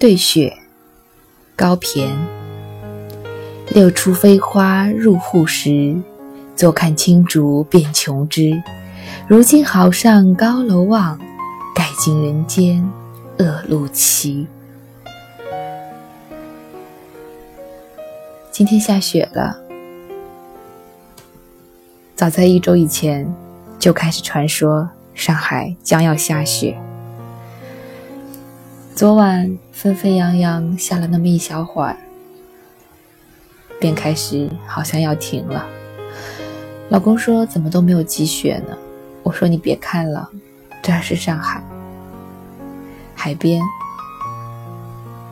对雪，高骈。六出飞花入户时，坐看青竹变琼枝。如今好上高楼望，盖尽人间恶路奇。今天下雪了，早在一周以前就开始传说上海将要下雪。昨晚纷纷扬扬下了那么一小会儿，便开始好像要停了。老公说：“怎么都没有积雪呢？”我说：“你别看了，这儿是上海海边，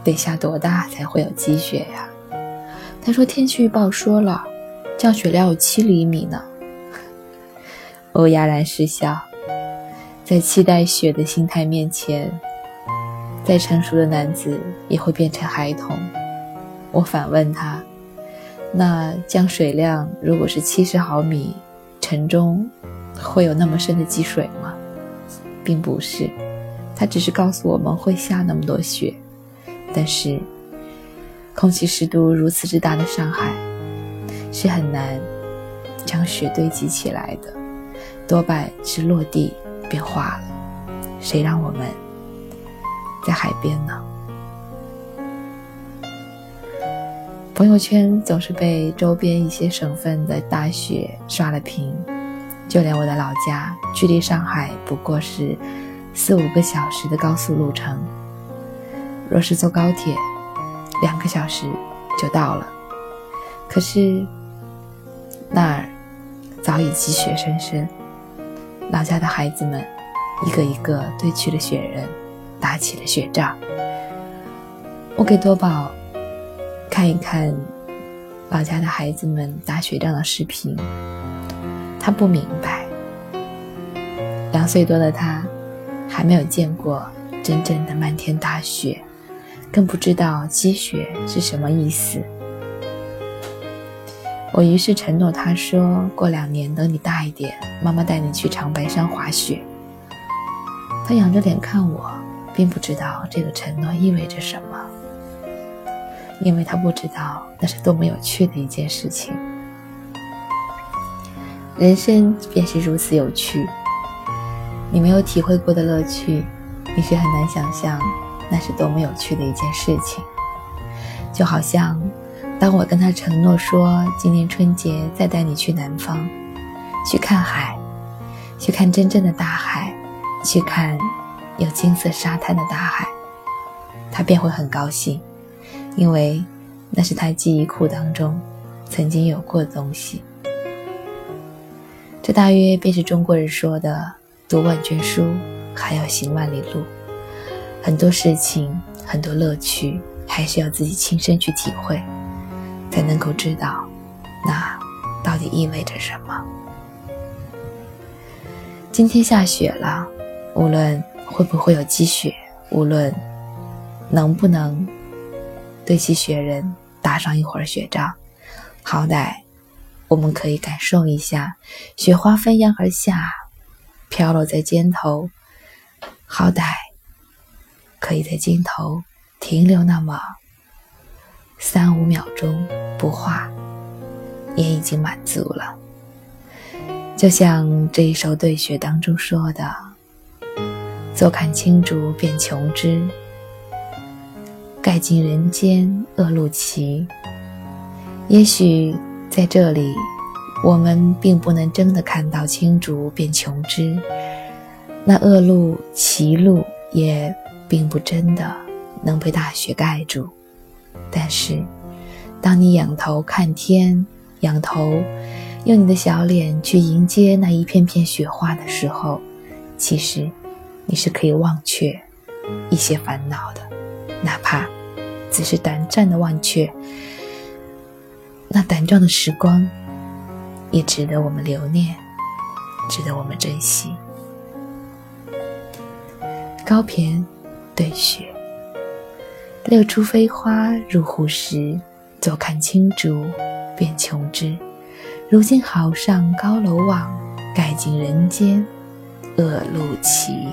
得下多大才会有积雪呀？”他说：“天气预报说了，降雪量有七厘米呢。”我哑然失笑，在期待雪的心态面前。再成熟的男子也会变成孩童。我反问他：“那降水量如果是七十毫米，城中会有那么深的积水吗？”并不是，他只是告诉我们会下那么多雪。但是，空气湿度如此之大的上海，是很难将雪堆积起来的，多半是落地便化了。谁让我们？在海边呢，朋友圈总是被周边一些省份的大雪刷了屏，就连我的老家，距离上海不过是四五个小时的高速路程，若是坐高铁，两个小时就到了。可是那儿早已积雪深深，老家的孩子们一个一个堆起了雪人。打起了雪仗，我给多宝看一看老家的孩子们打雪仗的视频，他不明白。两岁多的他还没有见过真正的漫天大雪，更不知道积雪是什么意思。我于是承诺他说：“过两年等你大一点，妈妈带你去长白山滑雪。”他仰着脸看我。并不知道这个承诺意味着什么，因为他不知道那是多么有趣的一件事情。人生便是如此有趣，你没有体会过的乐趣，你是很难想象那是多么有趣的一件事情。就好像，当我跟他承诺说今年春节再带你去南方，去看海，去看真正的大海，去看。有金色沙滩的大海，他便会很高兴，因为那是他记忆库当中曾经有过的东西。这大约便是中国人说的“读万卷书，还要行万里路”。很多事情，很多乐趣，还是要自己亲身去体会，才能够知道那到底意味着什么。今天下雪了，无论。会不会有积雪？无论能不能堆起雪人，打上一会儿雪仗，好歹我们可以感受一下雪花飞扬而下，飘落在肩头，好歹可以在肩头停留那么三五秒钟不化，也已经满足了。就像这一首对雪当中说的。坐看青竹变琼枝，盖尽人间恶路奇。也许在这里，我们并不能真的看到青竹变琼枝，那恶路奇路也并不真的能被大雪盖住。但是，当你仰头看天，仰头用你的小脸去迎接那一片片雪花的时候，其实。你是可以忘却一些烦恼的，哪怕只是短暂的忘却。那短暂的时光，也值得我们留念，值得我们珍惜。高骈对雪，六出飞花入户时，坐看青竹变琼枝。如今好上高楼望，盖尽人间恶路奇。